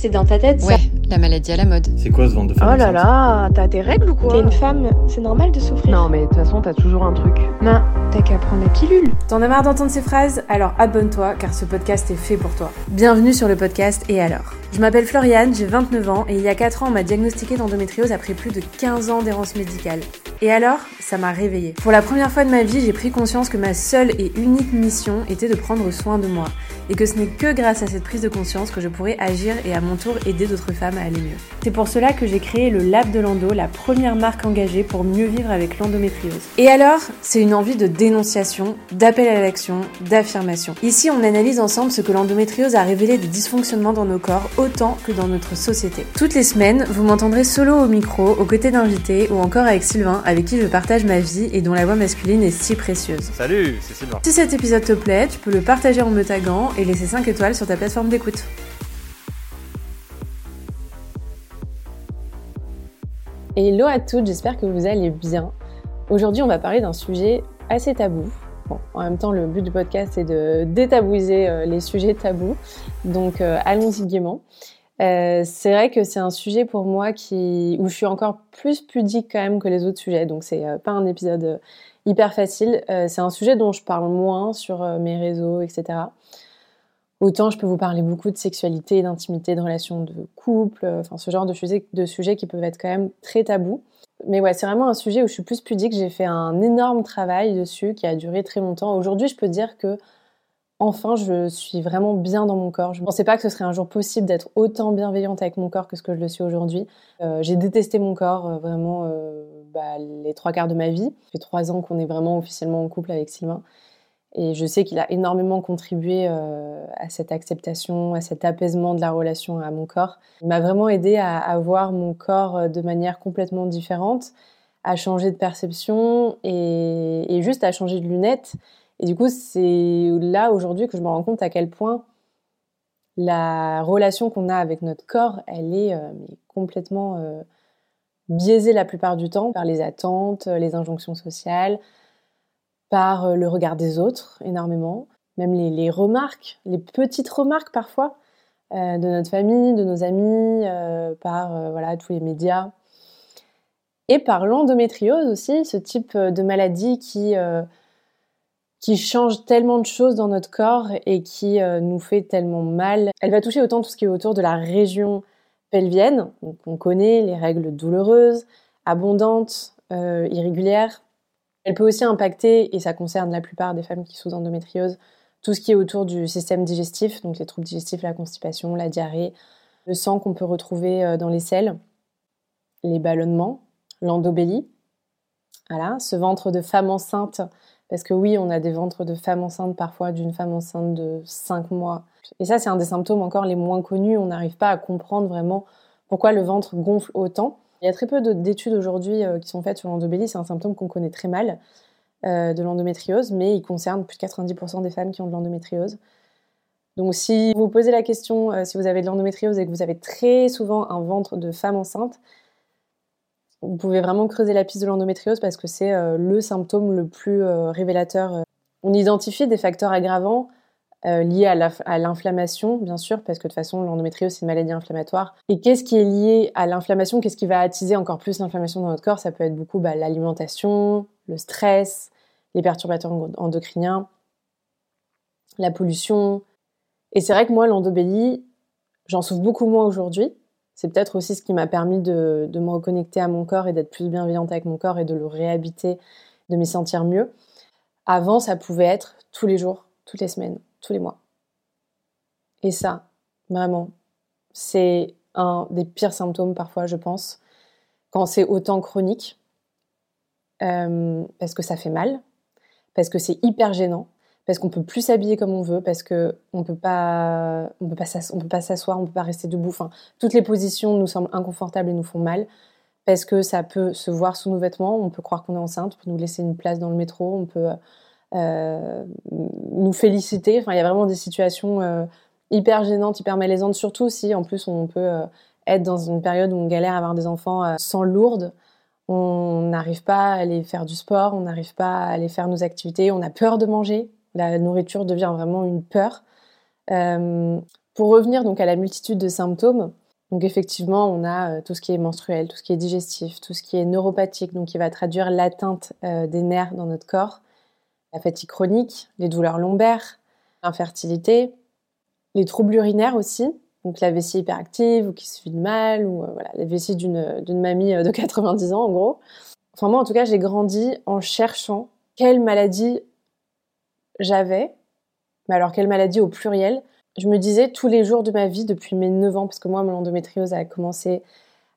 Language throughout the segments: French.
C'est dans ta tête, ça. Ouais, la maladie à la mode. C'est quoi ce ventre de femme Oh là là, t'as des règles ou quoi T'es une femme, c'est normal de souffrir. Non mais de toute façon t'as toujours un truc. Non, t'as qu'à prendre la pilule. T'en as marre d'entendre ces phrases? Alors abonne-toi car ce podcast est fait pour toi. Bienvenue sur le podcast Et alors? Je m'appelle Floriane, j'ai 29 ans et il y a 4 ans on m'a diagnostiqué d'endométriose après plus de 15 ans d'errance médicale. Et alors Ça m'a réveillée. Pour la première fois de ma vie, j'ai pris conscience que ma seule et unique mission était de prendre soin de moi. Et que ce n'est que grâce à cette prise de conscience que je pourrais agir et à mon tour aider d'autres femmes à aller mieux. C'est pour cela que j'ai créé le Lab de l'Endo, la première marque engagée pour mieux vivre avec l'endométriose. Et alors, c'est une envie de dénonciation, d'appel à l'action, d'affirmation. Ici, on analyse ensemble ce que l'endométriose a révélé des dysfonctionnements dans nos corps autant que dans notre société. Toutes les semaines, vous m'entendrez solo au micro, aux côtés d'invités ou encore avec Sylvain, avec qui je partage ma vie et dont la voix masculine est si précieuse. Salut, c'est Sylvain. Si cet épisode te plaît, tu peux le partager en me taguant et laisser 5 étoiles sur ta plateforme d'écoute. Hello à toutes, j'espère que vous allez bien. Aujourd'hui, on va parler d'un sujet assez tabou. Bon, en même temps, le but du podcast, c'est de détabouiser euh, les sujets tabous. Donc, euh, allons-y gaiement. Euh, c'est vrai que c'est un sujet pour moi qui, où je suis encore plus pudique quand même que les autres sujets. Donc, c'est pas un épisode hyper facile. c'est un sujet dont je parle moins sur mes réseaux, etc. Autant je peux vous parler beaucoup de sexualité, d'intimité, de relations de couple, enfin ce genre de sujets, de sujets qui peuvent être quand même très tabous. Mais ouais, c'est vraiment un sujet où je suis plus pudique. J'ai fait un énorme travail dessus qui a duré très longtemps. Aujourd'hui, je peux dire que enfin, je suis vraiment bien dans mon corps. Je ne pensais pas que ce serait un jour possible d'être autant bienveillante avec mon corps que ce que je le suis aujourd'hui. Euh, j'ai détesté mon corps euh, vraiment euh, bah, les trois quarts de ma vie. Ça fait trois ans qu'on est vraiment officiellement en couple avec Sylvain. Et je sais qu'il a énormément contribué à cette acceptation, à cet apaisement de la relation à mon corps. Il m'a vraiment aidé à, voir mon corps de manière complètement différente, à changer de perception et juste à changer de lunettes. Et du coup, c'est là aujourd'hui que je me rends compte à quel point la relation qu'on a avec notre corps, elle est euh, complètement euh, biaisée la plupart du temps par les attentes, les injonctions sociales, par euh, le regard des autres énormément, même les, les remarques, les petites remarques parfois euh, de notre famille, de nos amis, euh, par euh, voilà tous les médias, et par l'endométriose aussi, ce type de maladie qui euh, qui change tellement de choses dans notre corps et qui euh, nous fait tellement mal. Elle va toucher autant tout ce qui est autour de la région pelvienne, donc on connaît les règles douloureuses, abondantes, irrégulières, elle peut aussi impacter, et ça concerne la plupart des femmes qui souffrent d'endométriose, tout ce qui est autour du système digestif, donc les troubles digestifs, la constipation, la diarrhée, le sang qu'on peut retrouver dans les selles, les ballonnements, l'endobélie. Voilà, ce ventre de femme enceinte, parce que oui, on a des ventres de femmes enceintes parfois, d'une femme enceinte de 5 mois. Et ça, c'est un des symptômes encore les moins connus. On n'arrive pas à comprendre vraiment pourquoi le ventre gonfle autant. Il y a très peu d'études aujourd'hui euh, qui sont faites sur l'endobélie. C'est un symptôme qu'on connaît très mal euh, de l'endométriose, mais il concerne plus de 90% des femmes qui ont de l'endométriose. Donc si vous posez la question euh, si vous avez de l'endométriose et que vous avez très souvent un ventre de femme enceinte, vous pouvez vraiment creuser la piste de l'endométriose parce que c'est euh, le symptôme le plus euh, révélateur. On identifie des facteurs aggravants euh, lié à l'inflammation, bien sûr, parce que de toute façon, l'endométriose, c'est une maladie inflammatoire. Et qu'est-ce qui est lié à l'inflammation? Qu'est-ce qui va attiser encore plus l'inflammation dans notre corps? Ça peut être beaucoup bah, l'alimentation, le stress, les perturbateurs endocriniens, la pollution. Et c'est vrai que moi, l'endobélie, j'en souffre beaucoup moins aujourd'hui. C'est peut-être aussi ce qui m'a permis de, me reconnecter à mon corps et d'être plus bienveillante avec mon corps et de le réhabiter, de m'y sentir mieux. Avant, ça pouvait être tous les jours, toutes les semaines tous les mois. Et ça, vraiment, c'est un des pires symptômes parfois, je pense, quand c'est autant chronique, euh, parce que ça fait mal, parce que c'est hyper gênant, parce qu'on peut plus s'habiller comme on veut, parce que on peut pas, peut pas, s'asseoir, on peut pas rester debout. Enfin, toutes les positions nous semblent inconfortables et nous font mal, parce que ça peut se voir sous nos vêtements. On peut croire qu'on est enceinte, on peut nous laisser une place dans le métro, on peut euh, nous féliciter. Enfin, il y a vraiment des situations euh, hyper gênantes, hyper malaisantes, surtout si en plus on peut euh, être dans une période où on galère à avoir des enfants sans lourdes. On n'arrive pas à aller faire du sport, on n'arrive pas à aller faire nos activités, on a peur de manger. La nourriture devient vraiment une peur. Pour revenir donc à la multitude de symptômes, donc effectivement, on a euh, tout ce qui est menstruel, tout ce qui est digestif, tout ce qui est neuropathique, donc qui va traduire l'atteinte euh, des nerfs dans notre corps, la fatigue chronique, les douleurs lombaires, l'infertilité, les troubles urinaires aussi, donc la vessie hyperactive ou qui se vide mal, ou euh, voilà, la vessie d'une mamie de 90 ans en gros. Enfin moi en tout cas j'ai grandi en cherchant quelle maladie j'avais, mais alors quelle maladie au pluriel, je me disais tous les jours de ma vie depuis mes 9 ans, parce que moi, mon endométriose a commencé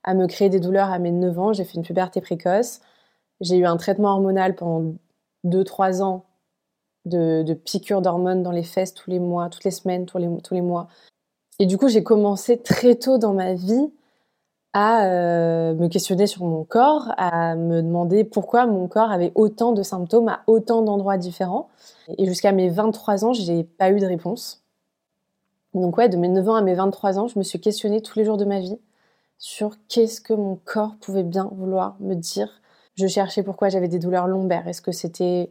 à me créer des douleurs à mes 9 ans. J'ai fait une puberté précoce. J'ai eu un traitement hormonal pendant 2-3 ans de, de piqûres d'hormones dans les fesses tous les mois, toutes les semaines, tous les, tous les mois. Et du coup, j'ai commencé très tôt dans ma vie à euh, me questionner sur mon corps, à me demander pourquoi mon corps avait autant de symptômes à autant d'endroits différents. Et jusqu'à mes 23 ans, j'ai pas eu de réponse. Donc ouais, de mes 9 ans à mes 23 ans, je me suis questionnée tous les jours de ma vie sur qu'est-ce que mon corps pouvait bien vouloir me dire. Je cherchais pourquoi j'avais des douleurs lombaires. Est-ce que c'était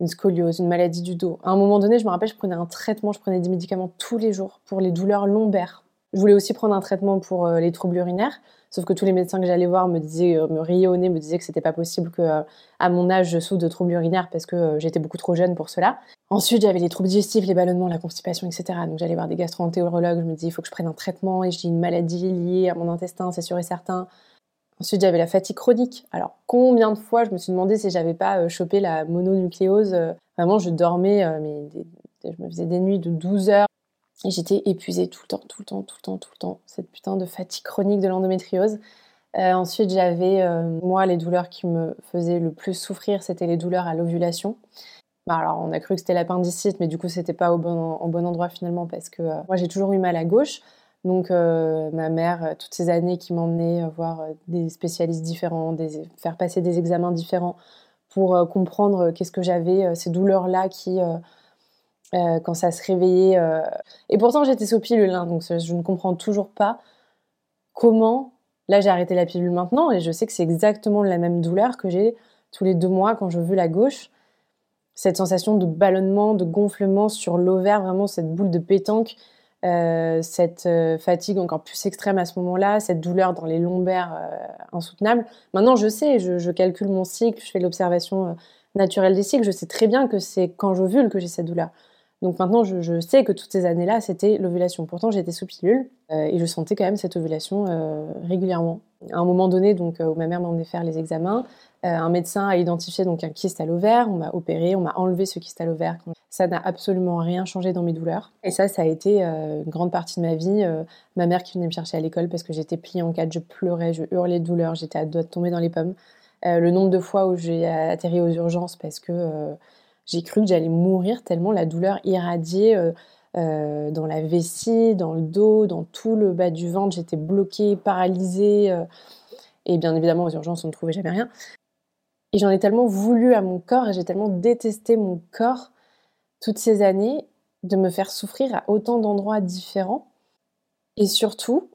une scoliose, une maladie du dos? À un moment donné, je me rappelle, je prenais un traitement, je prenais des médicaments tous les jours pour les douleurs lombaires. Je voulais aussi prendre un traitement pour euh, les troubles urinaires, sauf que tous les médecins que j'allais voir me disaient, euh, me riaient au nez, me disaient que c'était pas possible que euh, à mon âge je souffre de troubles urinaires parce que j'étais beaucoup trop jeune pour cela. Ensuite, j'avais les troubles digestifs, les ballonnements, la constipation, etc. Donc j'allais voir des gastro-entérologues, je me disais il faut que je prenne un traitement et j'ai une maladie liée à mon intestin, c'est sûr et certain. Ensuite, j'avais la fatigue chronique. Alors, combien de fois je me suis demandé si j'avais pas chopé la mononucléose Vraiment, je dormais, mais je me faisais des nuits de 12 heures et j'étais épuisée tout le temps, tout le temps, tout le temps, tout le temps. Cette putain de fatigue chronique de l'endométriose. Euh, ensuite, j'avais, euh, moi, les douleurs qui me faisaient le plus souffrir, c'était les douleurs à l'ovulation. Bah, alors, on a cru que c'était l'appendicite, mais du coup, c'était pas au bon, endroit finalement parce que euh, moi, j'ai toujours eu mal à gauche. Donc, ma mère, toutes ces années qui m'emmenait voir des spécialistes différents, des, faire passer des examens différents pour comprendre qu'est-ce que j'avais, ces douleurs-là qui euh, quand ça se réveillait. Euh. Et pourtant, j'étais sous pilule, hein, donc je ne comprends toujours pas comment. Là, j'ai arrêté la pilule maintenant et je sais que c'est exactement la même douleur que j'ai tous les deux mois quand je veux la gauche. Cette sensation de ballonnement, de gonflement sur l'ovaire, vraiment cette boule de pétanque, euh, cette fatigue encore plus extrême à ce moment-là, cette douleur dans les lombaires insoutenable. Maintenant, je sais, je, je, calcule mon cycle, je fais l'observation naturelle des cycles, je sais très bien que c'est quand j'ovule que j'ai cette douleur. Donc maintenant, je, sais que toutes ces années-là, c'était l'ovulation. Pourtant, j'étais sous pilule euh, et je sentais quand même cette ovulation euh, régulièrement. À un moment donné, donc, euh, où ma mère m'a emmené faire les examens, un médecin a identifié donc un kyste à l'ovaire. On m'a opéré, on m'a enlevé ce kyste à l'ovaire. Ça n'a absolument rien changé dans mes douleurs. Et ça, ça a été une grande partie de ma vie. ma mère qui venait me chercher à l'école parce que j'étais pliée en quatre, je pleurais, je hurlais de douleur, j'étais à deux de tomber dans les pommes. le nombre de fois où j'ai atterri aux urgences parce que j'ai cru que j'allais mourir tellement la douleur irradiait euh, euh, dans la vessie, dans le dos, dans tout le bas du ventre. J'étais bloquée, paralysée. Euh, et bien évidemment, aux urgences, on ne trouvait jamais rien. Et j'en ai tellement voulu à mon corps et j'ai tellement détesté mon corps toutes ces années de me faire souffrir à autant d'endroits différents. Et surtout,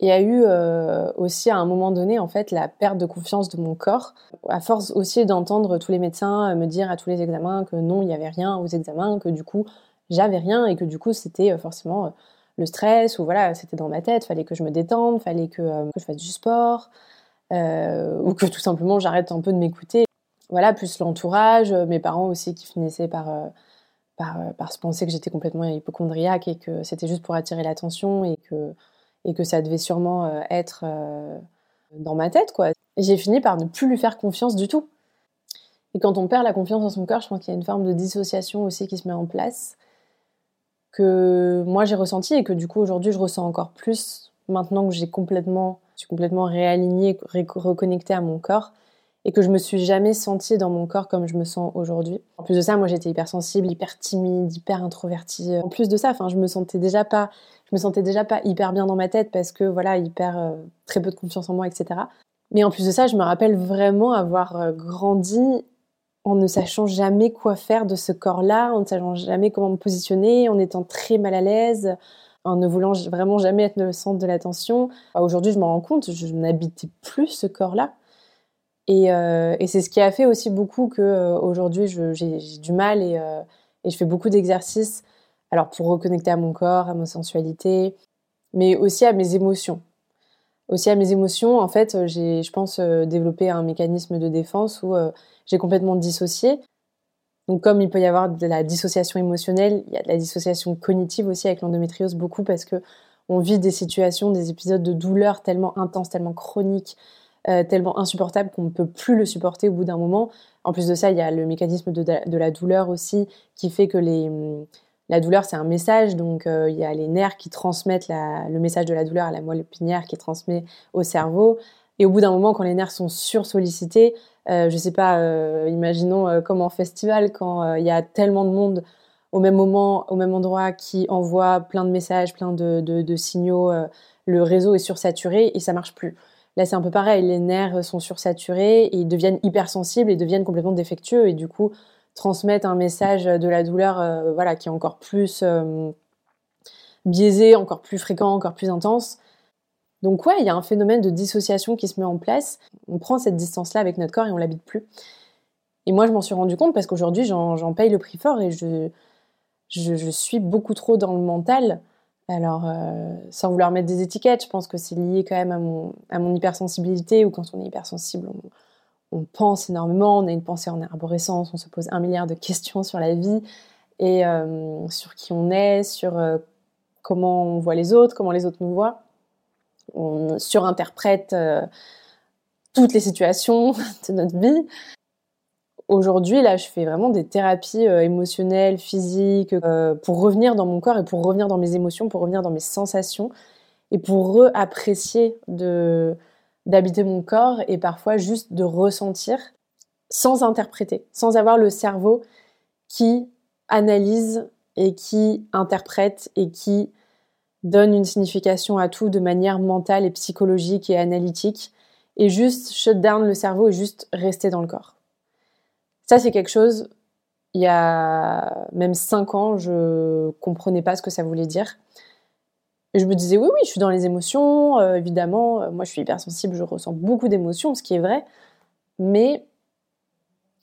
il y a eu euh, aussi à un moment donné en fait la perte de confiance de mon corps, à force aussi d'entendre tous les médecins euh, me dire à tous les examens que non, il n'y avait rien aux examens, que du coup j'avais rien et que du coup c'était euh, forcément le stress ou voilà c'était dans ma tête, fallait que je me détende, fallait que, je fasse du sport ou que tout simplement j'arrête un peu de m'écouter. Voilà, plus l'entourage, mes parents aussi qui finissaient par par, par se penser que j'étais complètement hypochondriaque et que c'était juste pour attirer l'attention et que et que ça devait sûrement euh, être euh, dans ma tête, quoi. J'ai fini par ne plus lui faire confiance du tout. Et quand on perd la confiance en son corps, je pense qu'il y a une forme de dissociation aussi qui se met en place, que moi j'ai ressenti et que du coup aujourd'hui je ressens encore plus maintenant que j'ai complètement, je suis complètement réalignée, reconnectée à mon corps et que je me suis jamais sentie dans mon corps comme je me sens aujourd'hui. En plus de ça, moi j'étais hyper sensible, hyper timide, hyper introvertie. En plus de ça, enfin je me sentais déjà pas je me sentais déjà pas hyper bien dans ma tête parce que voilà, hyper euh, très peu de confiance en moi, etc. Mais en plus de ça, je me rappelle vraiment avoir euh, grandi en ne sachant jamais quoi faire de ce corps-là, en ne sachant jamais comment me positionner, en étant très mal à l'aise, en ne voulant vraiment jamais être le centre de l'attention. Aujourd'hui, je m'en rends compte, je n'habitais plus ce corps-là. Et, euh, et c'est ce qui a fait aussi beaucoup que aujourd'hui j'ai du mal et, et, je fais beaucoup d'exercices Alors pour reconnecter à mon corps, à ma sensualité, mais aussi à mes émotions. Aussi à mes émotions, en fait, j'ai, je pense, développé un mécanisme de défense où j'ai complètement dissocié. Donc comme il peut y avoir de la dissociation émotionnelle, il y a de la dissociation cognitive aussi avec l'endométriose beaucoup parce que on vit des situations, des épisodes de douleur tellement intenses, tellement chroniques, euh, tellement insupportables qu'on ne peut plus le supporter au bout d'un moment. En plus de ça, il y a le mécanisme de, la douleur aussi qui fait que la douleur, c'est un message. Donc, euh, il y a les nerfs qui transmettent le message de la douleur à la moelle épinière qui transmet au cerveau. Et au bout d'un moment, quand les nerfs sont sursollicités, euh, je sais pas, euh, imaginons comme en festival, quand il y a tellement de monde au même moment, au même endroit, qui envoie plein de messages, plein de, de, signaux, le réseau est sursaturé et ça marche plus. Là, c'est un peu pareil, les nerfs sont sursaturés, et ils deviennent hypersensibles et deviennent complètement défectueux et du coup transmettent un message de la douleur euh, voilà, qui est encore plus euh, biaisé, encore plus fréquent, encore plus intense. Donc ouais, il y a un phénomène de dissociation qui se met en place. On prend cette distance-là avec notre corps et on l'habite plus. Et moi, je m'en suis rendu compte parce qu'aujourd'hui, j'en paye le prix fort et je, je, suis beaucoup trop dans le mental alors, euh, sans vouloir mettre des étiquettes, je pense que c'est lié quand même à mon, à mon hypersensibilité, ou quand on est hypersensible, on, pense énormément, on a une pensée en arborescence, on se pose un milliard de questions sur la vie, et euh, sur qui on est, sur euh, comment on voit les autres, comment les autres nous voient. On surinterprète toutes les situations de notre vie, Aujourd'hui, là, je fais vraiment des thérapies euh, émotionnelles, physiques, euh, pour revenir dans mon corps et pour revenir dans mes émotions, pour revenir dans mes sensations et pour re-apprécier de d'habiter mon corps et parfois juste de ressentir sans interpréter, sans avoir le cerveau qui analyse et qui interprète et qui donne une signification à tout de manière mentale et psychologique et analytique et juste shut down le cerveau et juste rester dans le corps. Ça, c'est quelque chose, il y a même cinq ans, je comprenais pas ce que ça voulait dire. Je me disais, oui, oui, je suis dans les émotions, euh, évidemment, euh, moi je suis hypersensible, je ressens beaucoup d'émotions, ce qui est vrai, mais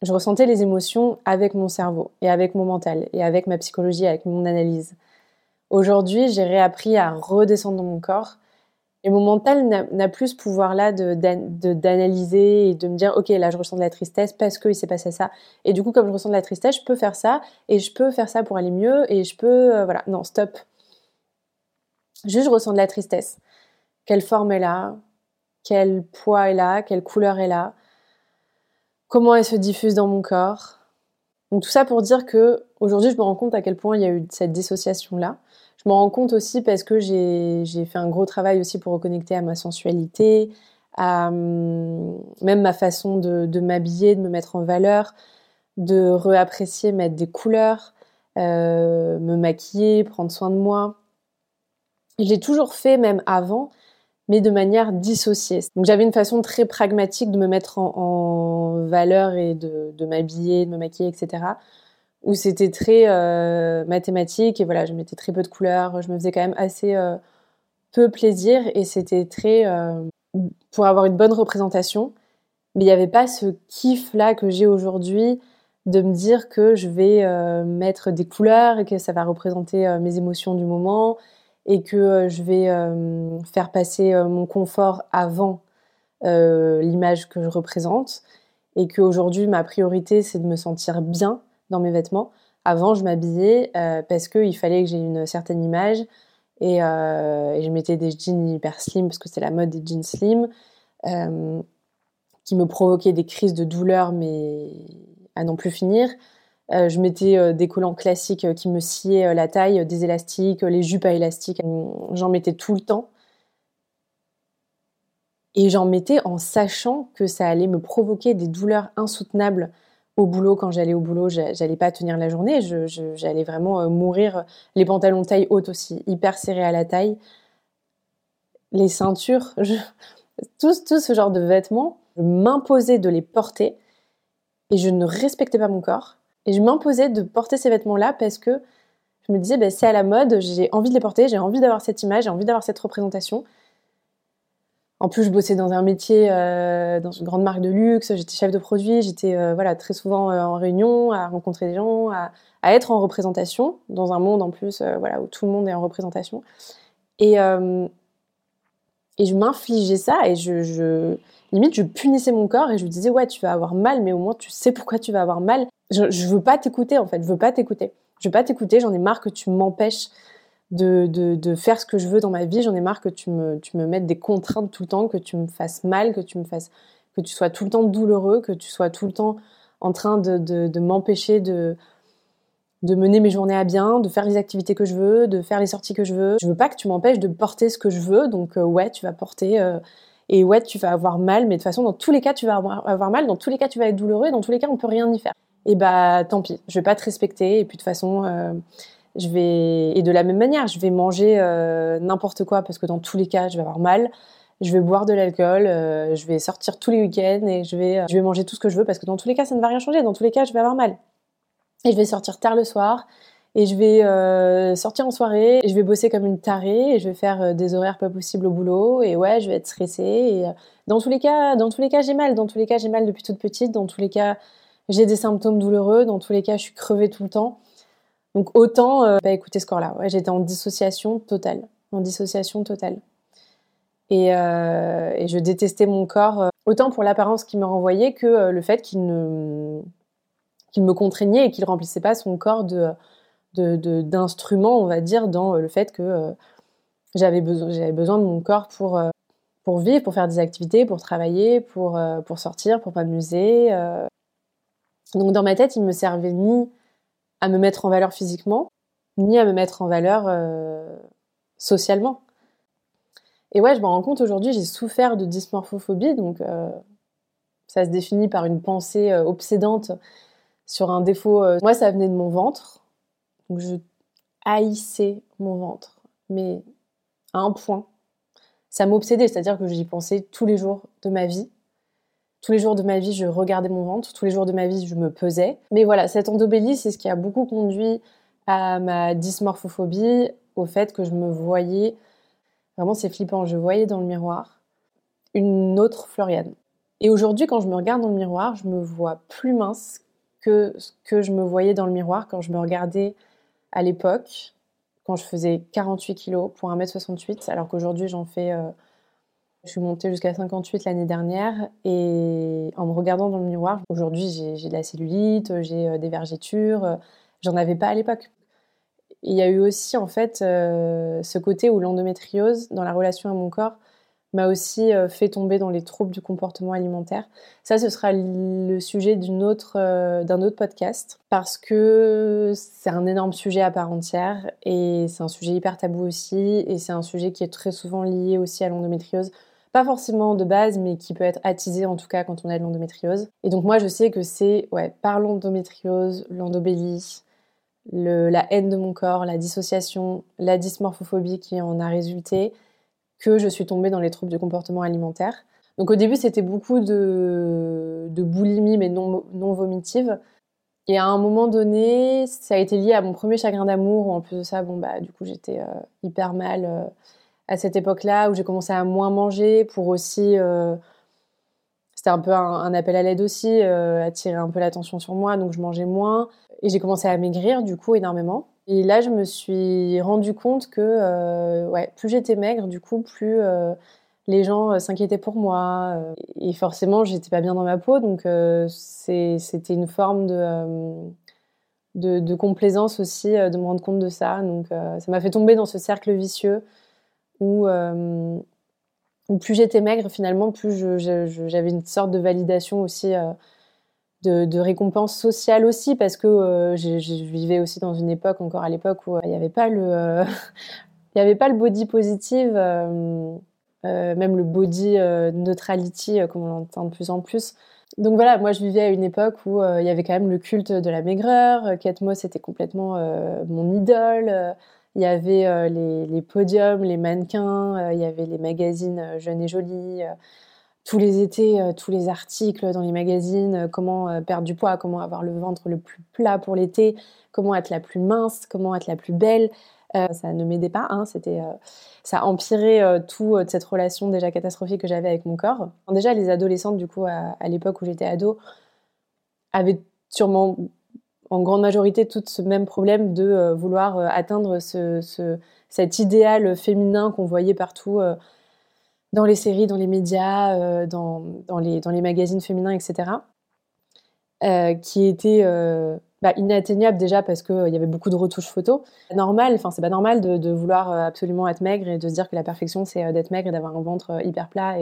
je ressentais les émotions avec mon cerveau et avec mon mental et avec ma psychologie, avec mon analyse. Aujourd'hui, j'ai réappris à redescendre dans mon corps et mon mental n'a plus ce pouvoir-là d'analyser et de me dire, ok, là je ressens de la tristesse parce qu'il s'est passé ça. Et du coup, comme je ressens de la tristesse, je peux faire ça et je peux faire ça pour aller mieux et je peux, euh, voilà, non, stop. Juste, je ressens de la tristesse. Quelle forme elle a? Quel poids elle a? Quelle couleur elle a? Comment elle se diffuse dans mon corps? Donc tout ça pour dire que aujourd'hui, je me rends compte à quel point il y a eu cette dissociation-là je m'en rends compte aussi parce que j'ai fait un gros travail aussi pour reconnecter à ma sensualité, à hum, même ma façon de, m'habiller, de me mettre en valeur, de réapprécier, mettre des couleurs, euh, me maquiller, prendre soin de moi. Je l'ai toujours fait même avant, mais de manière dissociée. Donc j'avais une façon très pragmatique de me mettre en, valeur et de, de m'habiller, de me maquiller, etc où c'était très euh, mathématique et voilà, je mettais très peu de couleurs, je me faisais quand même assez euh, peu plaisir et c'était très euh, pour avoir une bonne représentation. Mais il n'y avait pas ce kiff là que j'ai aujourd'hui de me dire que je vais mettre des couleurs et que ça va représenter mes émotions du moment et que je vais faire passer mon confort avant l'image que je représente et qu'aujourd'hui ma priorité c'est de me sentir bien dans mes vêtements. Avant, je m'habillais euh, parce qu'il fallait que j'ai une certaine image euh, et, je mettais des jeans hyper slim parce que c'est la mode des jeans slim euh, qui me provoquaient des crises de douleur mais à n'en plus finir. je mettais des collants classiques qui me sciaient la taille, des élastiques, les jupes à élastiques. J'en mettais tout le temps. Et j'en mettais en sachant que ça allait me provoquer des douleurs insoutenables au boulot, quand j'allais au boulot, j'allais pas tenir la journée, j'allais vraiment euh, mourir. Les pantalons taille haute aussi, hyper serrés à la taille. Les ceintures, tout, ce genre de vêtements, je m'imposais de les porter et je ne respectais pas mon corps. Et je m'imposais de porter ces vêtements-là parce que je me disais, ben, c'est à la mode, j'ai envie de les porter, j'ai envie d'avoir cette image, j'ai envie d'avoir cette représentation. En plus, je bossais dans un métier, euh, dans une grande marque de luxe, j'étais chef de produit, j'étais euh, voilà, très souvent euh, en réunion, à rencontrer des gens, à, être en représentation, dans un monde en plus voilà, où tout le monde est en représentation. Et, et je m'infligeais ça et je, je, limite, je punissais mon corps et je lui disais, ouais, tu vas avoir mal, mais au moins tu sais pourquoi tu vas avoir mal. Je, je veux pas t'écouter en fait, je veux pas t'écouter. Je veux pas t'écouter, j'en ai marre que tu m'empêches de, de, de, faire ce que je veux dans ma vie. J'en ai marre que tu me, tu me mettes des contraintes tout le temps, que tu me fasses mal, que tu me fasses, que tu sois tout le temps douloureux, que tu sois tout le temps en train de, de, m'empêcher de, de mener mes journées à bien, de faire les activités que je veux, de faire les sorties que je veux. Je veux pas que tu m'empêches de porter ce que je veux, donc euh, ouais, tu vas porter euh, et ouais, tu vas avoir mal, mais de toute façon, dans tous les cas, tu vas avoir, avoir mal, dans tous les cas, tu vas être douloureux, et dans tous les cas, on peut rien y faire. Et bah, tant pis, je vais pas te respecter, et puis de toute façon, euh, je vais et de la même manière, je vais manger euh, n'importe quoi parce que dans tous les cas, je vais avoir mal. Je vais boire de l'alcool, euh, je vais sortir tous les week-ends et je vais, je vais manger tout ce que je veux parce que dans tous les cas, ça ne va rien changer. Dans tous les cas, je vais avoir mal. Et je vais sortir tard le soir et je vais euh, sortir en soirée et je vais bosser comme une tarée et je vais faire des horaires pas possibles au boulot et ouais, je vais être stressée. Et dans tous les cas, dans tous les cas, j'ai mal. Dans tous les cas, j'ai mal depuis toute petite. Dans tous les cas, j'ai des symptômes douloureux. Dans tous les cas, je suis crevée tout le temps. Donc autant euh, bah, écouter ce corps-là. J'étais en dissociation totale, en dissociation totale. Et, euh, je détestais mon corps euh, autant pour l'apparence qu'il me renvoyait que euh, le fait qu'il ne qu'il me contraignait et qu'il remplissait pas son corps de d'instruments, on va dire, dans le fait que j'avais besoin de mon corps pour pour vivre, pour faire des activités, pour travailler, pour pour sortir, pour m'amuser. Donc dans ma tête, il me servait ni à me mettre en valeur physiquement, ni à me mettre en valeur euh, socialement. Et ouais, je me rends compte aujourd'hui, j'ai souffert de dysmorphophobie, donc euh, ça se définit par une pensée euh, obsédante sur un défaut. Moi, ça venait de mon ventre, donc je haïssais mon ventre, mais à un point. Ça m'obsédait, c'est-à-dire que j'y pensais tous les jours de ma vie. Tous les jours de ma vie, je regardais mon ventre. Tous les jours de ma vie, je me pesais. Mais voilà, cette endobélie, c'est ce qui a beaucoup conduit à ma dysmorphophobie, au fait que je me voyais, vraiment c'est flippant, je voyais dans le miroir une autre Floriane. Et aujourd'hui, quand je me regarde dans le miroir, je me vois plus mince que ce que je me voyais dans le miroir quand je me regardais à l'époque, quand je faisais 48 kilos pour 1m68, alors qu'aujourd'hui j'en fais euh, je suis montée jusqu'à 58 l'année dernière et en me regardant dans le miroir, aujourd'hui j'ai de la cellulite, j'ai euh, des vergetures, euh, j'en avais pas à l'époque. Il y a eu aussi en fait euh, ce côté où l'endométriose dans la relation à mon corps m'a aussi fait tomber dans les troubles du comportement alimentaire. Ça, ce sera le sujet d'un autre podcast parce que c'est un énorme sujet à part entière et c'est un sujet hyper tabou aussi et c'est un sujet qui est très souvent lié aussi à l'endométriose pas forcément de base, mais qui peut être attisé en tout cas quand on a de l'endométriose. Et donc moi je sais que c'est ouais, par l'endométriose, l'endobélie, la haine de mon corps, la dissociation, la dysmorphophobie qui en a résulté, que je suis tombée dans les troubles du comportement alimentaire. Donc au début c'était beaucoup de, boulimie mais non, non vomitive. Et à un moment donné, ça a été lié à mon premier chagrin d'amour, où en plus de ça, bon bah du coup j'étais euh, hyper mal. Euh, à cette époque-là où j'ai commencé à moins manger pour aussi euh, c'était un peu un, appel à l'aide aussi euh, attirer un peu l'attention sur moi donc je mangeais moins. Et j'ai commencé à maigrir du coup énormément. Et là je me suis rendu compte que euh, ouais plus j'étais maigre du coup plus les gens s'inquiétaient pour moi et forcément j'étais pas bien dans ma peau donc c'était une forme de, complaisance aussi de me rendre compte de ça. Donc ça m'a fait tomber dans ce cercle vicieux euh, où, plus j'étais maigre, finalement, plus j'avais une sorte de validation aussi, euh, de, récompense sociale aussi, parce que euh, je, vivais aussi dans une époque, encore à l'époque, où il n'y avait pas le... avait pas le body positive, même le body neutrality, comme on l'entend de plus en plus. Donc voilà, moi je vivais à une époque où il y avait quand même le culte de la maigreur. Kate Moss était complètement mon idole. Il y avait euh, les, podiums, les mannequins, euh, il y avait les magazines euh, Jeunes et Jolies. tous les étés, tous les articles dans les magazines, comment perdre du poids, comment avoir le ventre le plus plat pour l'été, comment être la plus mince, comment être la plus belle. ça ne m'aidait pas, hein, c'était, ça empirait tout cette relation déjà catastrophique que j'avais avec mon corps. déjà, les adolescentes, du coup, à, l'époque où j'étais ado, avaient sûrement en grande majorité tout ce même problème de vouloir atteindre ce, cet idéal féminin qu'on voyait partout dans les séries, dans les médias, dans, les, magazines féminins, etc. qui était bah, inatteignable déjà parce qu'il euh, y avait beaucoup de retouches photos. Normal, enfin c'est pas normal de, vouloir euh, absolument être maigre et de se dire que la perfection c'est euh, d'être maigre et d'avoir un ventre hyper plat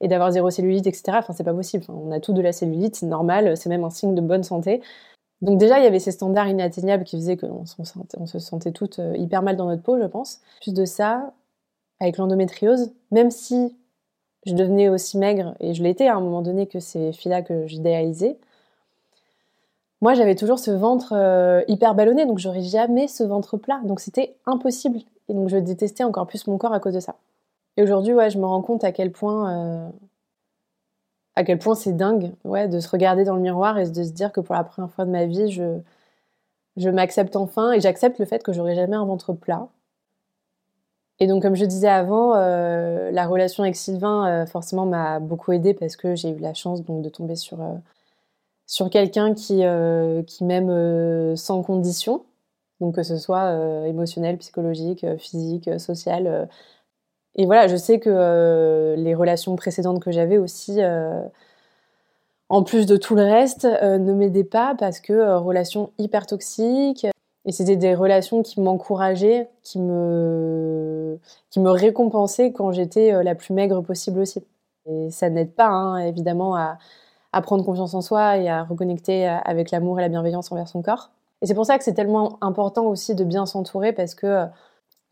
et, d'avoir zéro cellulite, etc. Enfin c'est pas possible. on a tout de la cellulite, c'est normal, c'est même un signe de bonne santé. Donc déjà il y avait ces standards inatteignables qui faisaient qu'on on se sentait toutes hyper mal dans notre peau, je pense. Plus de ça, avec l'endométriose, même si je devenais aussi maigre, et je l'étais à un moment donné que ces filles-là que j'idéalisais, moi, j'avais toujours ce ventre euh, hyper ballonné, donc j'aurais jamais ce ventre plat. Donc c'était impossible. Et donc je détestais encore plus mon corps à cause de ça. Et aujourd'hui, ouais, je me rends compte à quel point, euh, à quel point c'est dingue, ouais, de se regarder dans le miroir et de se dire que pour la première fois de ma vie, je, m'accepte enfin et j'accepte le fait que j'aurai jamais un ventre plat. Et donc, comme je disais avant, euh, la relation avec Sylvain, forcément, m'a beaucoup aidée parce que j'ai eu la chance donc, de tomber sur, sur quelqu'un qui, euh, qui m'aime euh, sans condition, donc que ce soit euh, émotionnel, psychologique, physique, social. Et voilà, je sais que les relations précédentes que j'avais aussi, en plus de tout le reste, ne m'aidaient pas parce que relations hyper toxiques. Et c'était des relations qui m'encourageaient, qui me, qui me récompensaient quand j'étais la plus maigre possible aussi. Et ça n'aide pas, hein, évidemment, à, prendre confiance en soi et à reconnecter avec l'amour et la bienveillance envers son corps. Et c'est pour ça que c'est tellement important aussi de bien s'entourer parce que euh,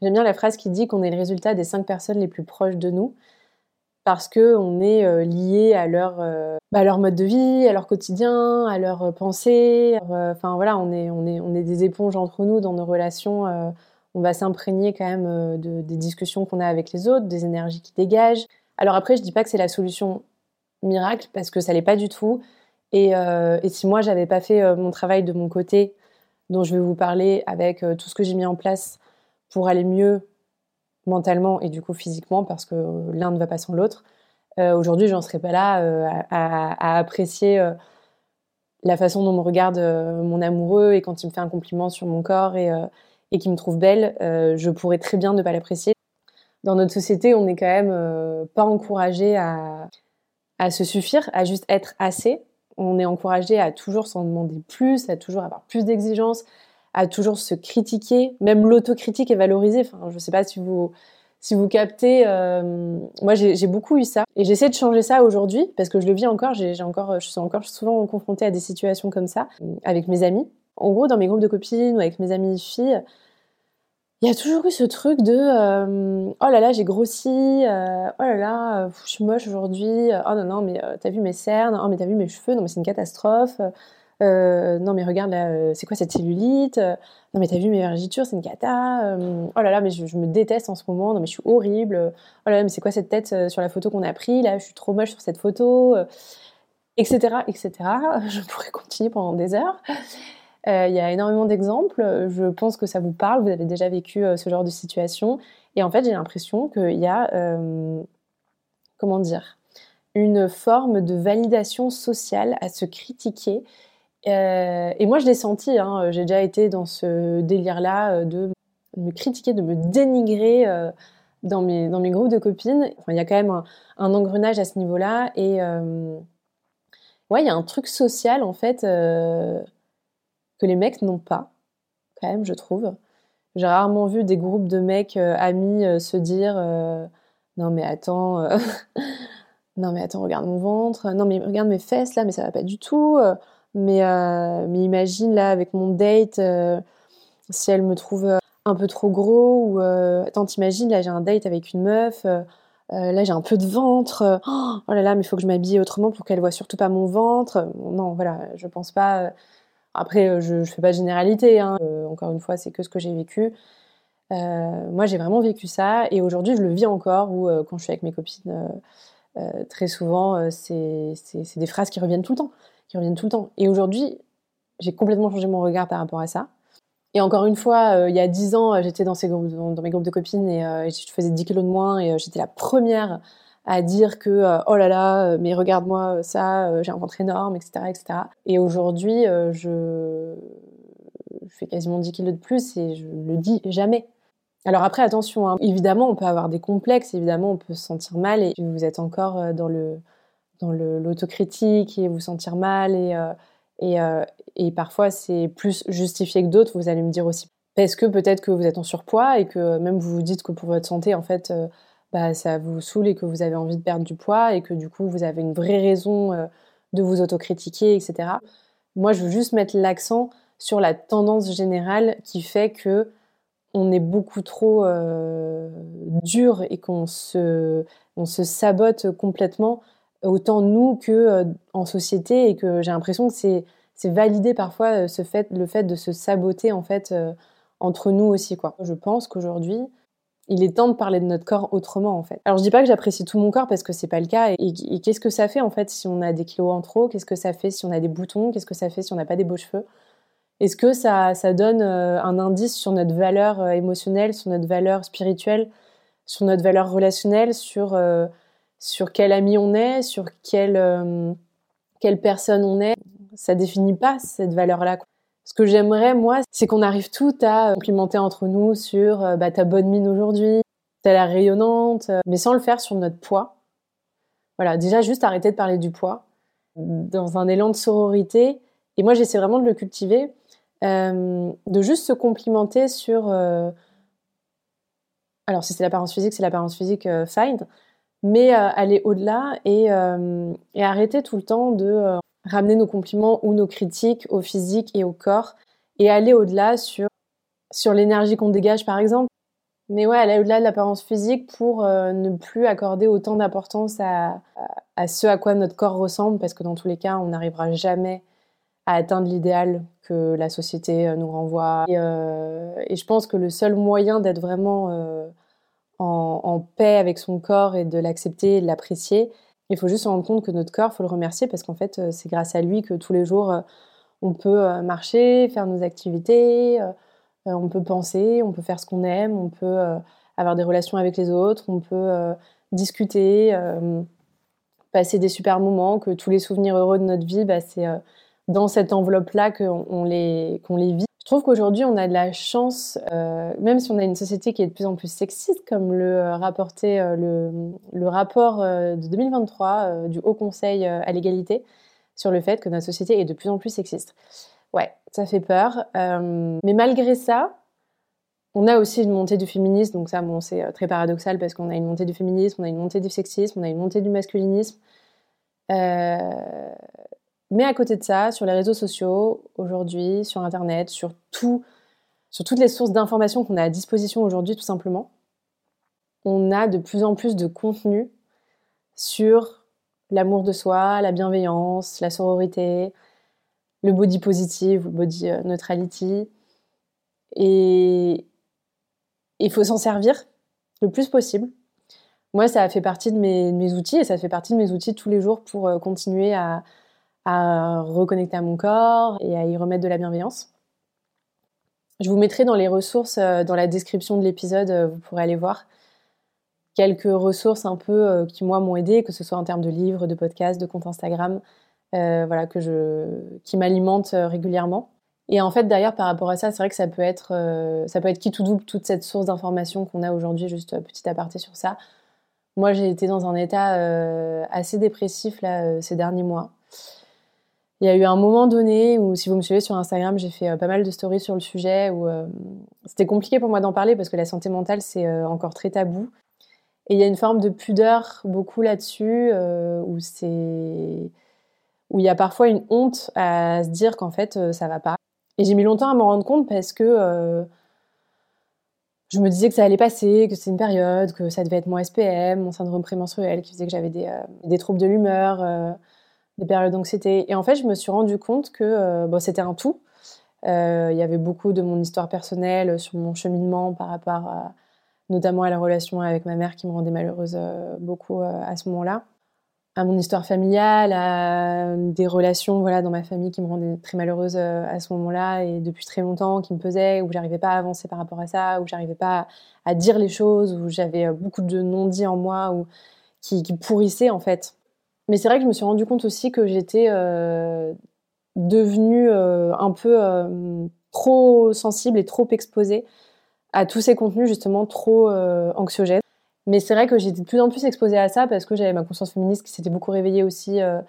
j'aime bien la phrase qui dit qu'on est le résultat des cinq personnes les plus proches de nous parce que on est euh, lié à leur, euh, bah, leur mode de vie, à leur quotidien, à leurs pensées. Enfin voilà, on est, des éponges entre nous dans nos relations. on va s'imprégner quand même de, des discussions qu'on a avec les autres, des énergies qui dégagent. Alors après, je dis pas que c'est la solution miracle parce que ça l'est pas du tout. Et, euh, et si moi j'avais pas fait euh, mon travail de mon côté, dont je vais vous parler avec euh, tout ce que j'ai mis en place pour aller mieux mentalement et du coup physiquement, parce que l'un ne va pas sans l'autre, aujourd'hui j'en serais pas là à, apprécier la façon dont me regarde mon amoureux et quand il me fait un compliment sur mon corps et, et qu'il me trouve belle, je pourrais très bien ne pas l'apprécier. Dans notre société, on n'est quand même pas encouragé à, à se suffire, à juste être assez. On est encouragé à toujours s'en demander plus, à toujours avoir plus d'exigences, à toujours se critiquer. Même l'autocritique est valorisée. Enfin, je sais pas si vous si vous captez. Euh, moi, j'ai beaucoup eu ça et j'essaie de changer ça aujourd'hui parce que je le vis encore. J'ai encore, je suis encore souvent confrontée à des situations comme ça avec mes amis. En gros, dans mes groupes de copines ou avec mes amis filles, il y a toujours eu ce truc de euh, oh là là j'ai grossi euh, oh là là je suis moche aujourd'hui oh non non mais euh, t'as vu mes cernes oh mais t'as vu mes cheveux non mais c'est une catastrophe non mais regarde là c'est quoi cette cellulite? Non mais t'as vu mes vergitures c'est une cata oh là là mais je, me déteste en ce moment non mais je suis horrible oh là là mais c'est quoi cette tête sur la photo qu'on a pris là je suis trop moche sur cette photo etc etc je pourrais continuer pendant des heures euh, il y a énormément d'exemples. Je pense que ça vous parle. Vous avez déjà vécu euh, ce genre de situation. Et en fait, j'ai l'impression qu'il y a, euh, comment dire, une forme de validation sociale à se critiquer. Et moi, je l'ai senti. Hein. j'ai déjà été dans ce délire-là de me critiquer, de me dénigrer dans, mes, dans mes groupes de copines. il y a quand même un, engrenage à ce niveau-là. Et ouais, il y a un truc social, en fait que les mecs n'ont pas, quand même, je trouve. J'ai rarement vu des groupes de mecs euh, amis euh, se dire euh, non mais attends, non mais attends, regarde mon ventre, non mais regarde mes fesses là, mais ça va pas du tout. Mais mais imagine là avec mon date, si elle me trouve un peu trop gros ou attends t'imagines là j'ai un date avec une meuf. là, j'ai un peu de ventre. Oh là là, mais il faut que je m'habille autrement pour qu'elle voit surtout pas mon ventre. Non, voilà, je pense pas après, euh, je ne fais pas de généralité. Hein. Euh, encore une fois, c'est que ce que j'ai vécu. Euh, moi, j'ai vraiment vécu ça. Et aujourd'hui, je le vis encore, où quand je suis avec mes copines, très souvent, c'est des phrases qui reviennent tout le temps. Qui reviennent tout le temps. Et aujourd'hui, j'ai complètement changé mon regard par rapport à ça. Et encore une fois, il y a dix ans, j'étais dans, mes groupes de copines et je faisais 10 kilos de moins et j'étais la première à dire que oh là là, mais regarde-moi ça, j'ai un ventre énorme, etc. etc. Et aujourd'hui, je... fais quasiment 10 kilos de plus et je le dis jamais. Alors après, attention, hein. évidemment, on peut avoir des complexes, évidemment, on peut se sentir mal et vous êtes encore euh, dans le dans l'autocritique et vous sentir mal et, euh, et, euh, et parfois c'est plus justifié que d'autres, vous allez me dire aussi. Parce que peut-être que vous êtes en surpoids et que même vous vous dites que pour votre santé, en fait, bah, ça vous saoule et que vous avez envie de perdre du poids et que du coup, vous avez une vraie raison de vous autocritiquer, etc. Moi, je veux juste mettre l'accent sur la tendance générale qui fait que on est beaucoup trop euh, dur et qu'on se, on se sabote complètement, autant nous que euh, en société, et que j'ai l'impression que c'est, c'est validé parfois euh, ce fait, le fait de se saboter en fait entre nous aussi quoi. Je pense qu'aujourd'hui, il est temps de parler de notre corps autrement en fait. Alors je dis pas que j'apprécie tout mon corps parce que c'est pas le cas. Et, qu'est-ce que ça fait en fait si on a des kilos en trop? Qu'est-ce que ça fait si on a des boutons? Qu'est-ce que ça fait si on n'a pas des beaux cheveux? Est-ce que ça, ça donne euh, un indice sur notre valeur euh, émotionnelle, sur notre valeur spirituelle, sur notre valeur relationnelle, sur, euh, sur quel ami on est, sur quelle, quelle personne on est Ça définit pas cette valeur-là. Ce que j'aimerais, moi, c'est qu'on arrive tout à complimenter entre nous sur bah, ta bonne mine aujourd'hui, t'as l'air rayonnante, mais sans le faire sur notre poids. Voilà, déjà juste arrêter de parler du poids dans un élan de sororité. Et moi, j'essaie vraiment de le cultiver euh, de juste se complimenter sur. Euh, alors, si c'est l'apparence physique, c'est l'apparence physique, euh, fine, mais aller au-delà et, et, arrêter tout le temps de ramener nos compliments ou nos critiques au physique et au corps et aller au-delà sur, sur l'énergie qu'on dégage, par exemple. Mais ouais, aller au-delà de l'apparence physique pour ne plus accorder autant d'importance à, ce à quoi notre corps ressemble, parce que dans tous les cas, on n'arrivera jamais à atteindre l'idéal que la société euh, nous renvoie. Euh, et, je pense que le seul moyen d'être vraiment euh, en, paix avec son corps et de l'accepter et de l'apprécier, il faut juste se rendre compte que notre corps, il faut le remercier parce qu'en fait, c'est grâce à lui que tous les jours, on peut marcher, faire nos activités, on peut penser, on peut faire ce qu'on aime, on peut avoir des relations avec les autres, on peut discuter, passer des super moments, que tous les souvenirs heureux de notre vie, bah, c'est dans cette enveloppe-là qu'on les, qu'on les vit. Trouve qu'aujourd'hui, on a de la chance, euh, même si on a une société qui est de plus en plus sexiste, comme le euh, rapportait euh, le, rapport de 2023 du Haut Conseil à l'égalité sur le fait que notre société est de plus en plus sexiste. Ouais, ça fait peur. mais malgré ça, on a aussi une montée du féminisme, donc ça, c'est très paradoxal parce qu'on a une montée du féminisme, on a une montée du sexisme, on a une montée du masculinisme. Mais à côté de ça, sur les réseaux sociaux, aujourd'hui, sur Internet, sur tout, sur toutes les sources d'informations qu'on a à disposition aujourd'hui, tout simplement, on a de plus en plus de contenu sur l'amour de soi, la bienveillance, la sororité, le body positive ou body euh, neutrality. Et il faut s'en servir le plus possible. Moi, ça fait partie de mes, de mes, outils et ça fait partie de mes outils tous les jours pour euh, continuer à, à reconnecter à mon corps et à y remettre de la bienveillance. Je vous mettrai dans les ressources, euh, dans la description de l'épisode, euh, vous pourrez aller voir quelques ressources un peu euh, qui moi m'ont aidé, que ce soit en termes de livres, de podcasts, de comptes Instagram, voilà, que je, qui m'alimentent régulièrement. Et en fait, d'ailleurs, par rapport à ça, c'est vrai que ça peut être, ça peut être qui tout double toute cette source d'information qu'on a aujourd'hui, juste petit aparté sur ça. Moi, j'ai été dans un état assez dépressif là, ces derniers mois. Il y a eu un moment donné où, si vous me suivez sur Instagram, j'ai fait euh, pas mal de stories sur le sujet où euh, c'était compliqué pour moi d'en parler parce que la santé mentale, c'est euh, encore très tabou. Et il y a une forme de pudeur beaucoup là-dessus où c'est où il y a parfois une honte à se dire qu'en fait ça va pas. Et j'ai mis longtemps à m'en rendre compte parce que je me disais que ça allait passer, que c'était une période, que ça devait être mon SPM, mon syndrome prémenstruel, qui faisait que j'avais des, des troubles de l'humeur des périodes d'anxiété. Et en fait, je me suis rendu compte que euh, bon, c'était un tout. Euh, il y avait beaucoup de mon histoire personnelle sur mon cheminement par rapport notamment à la relation avec ma mère qui me rendait malheureuse euh, beaucoup à ce moment-là. à mon histoire familiale, à des relations voilà dans ma famille qui me rendaient très malheureuse à ce moment-là et depuis très longtemps qui me pesaient où j'arrivais pas à avancer par rapport à ça, où j'arrivais pas à, dire les choses, où j'avais beaucoup de non-dits en moi ou qui pourrissaient en fait. Mais c'est vrai que je me suis rendu compte aussi que j'étais devenue un peu trop sensible et trop exposée à tous ces contenus justement trop euh, anxiogènes. Mais c'est vrai que j'étais de plus en plus exposée à ça parce que j'avais ma conscience féministe qui s'était beaucoup réveillée aussi euh,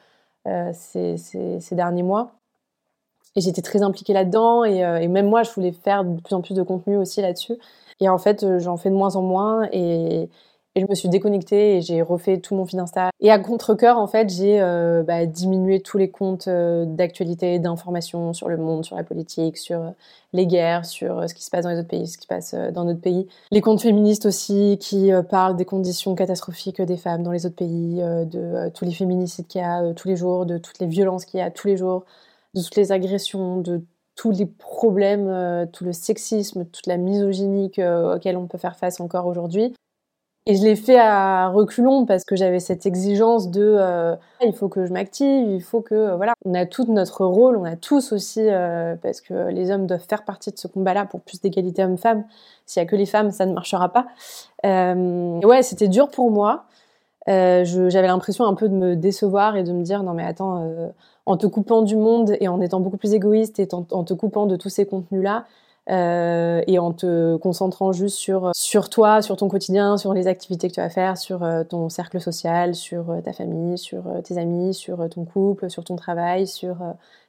euh, ces, derniers mois. Et j'étais très impliquée là-dedans et, et, même moi, je voulais faire de plus en plus de contenu aussi là-dessus. Et en fait, j'en fais de moins en moins et, et je me suis déconnectée et j'ai refait tout mon feed Insta. Et à contre-coeur, en fait, j'ai euh, bah, diminué tous les comptes euh, d'actualité, d'information sur le monde, sur la politique, sur euh, les guerres, sur ce qui se passe dans les autres pays, ce qui se passe dans notre pays. Les comptes féministes aussi qui parlent des conditions catastrophiques des femmes dans les autres pays, de tous les féminicides qu'il y a tous les jours, de toutes les violences qu'il y a tous les jours, de toutes les agressions, de tous les problèmes, tout le sexisme, toute la misogynie auxquels on peut faire face encore aujourd'hui. Et je l'ai fait à reculons parce que j'avais cette exigence de euh, il faut que je m'active, il faut que voilà, on a tout notre rôle, on a tous aussi euh, parce que les hommes doivent faire partie de ce combat-là pour plus d'égalité hommes-femmes. S'il y a que les femmes, ça ne marchera pas. Euh, ouais, c'était dur pour moi. j'avais l'impression un peu de me décevoir et de me dire non mais attends, en te coupant du monde et en étant beaucoup plus égoïste et en te coupant de tous ces contenus-là, euh, et en te concentrant juste sur, sur toi, sur ton quotidien, sur les activités que tu vas faire, sur euh, ton cercle social, sur euh, ta famille, sur tes amis, sur ton couple, sur ton travail, sur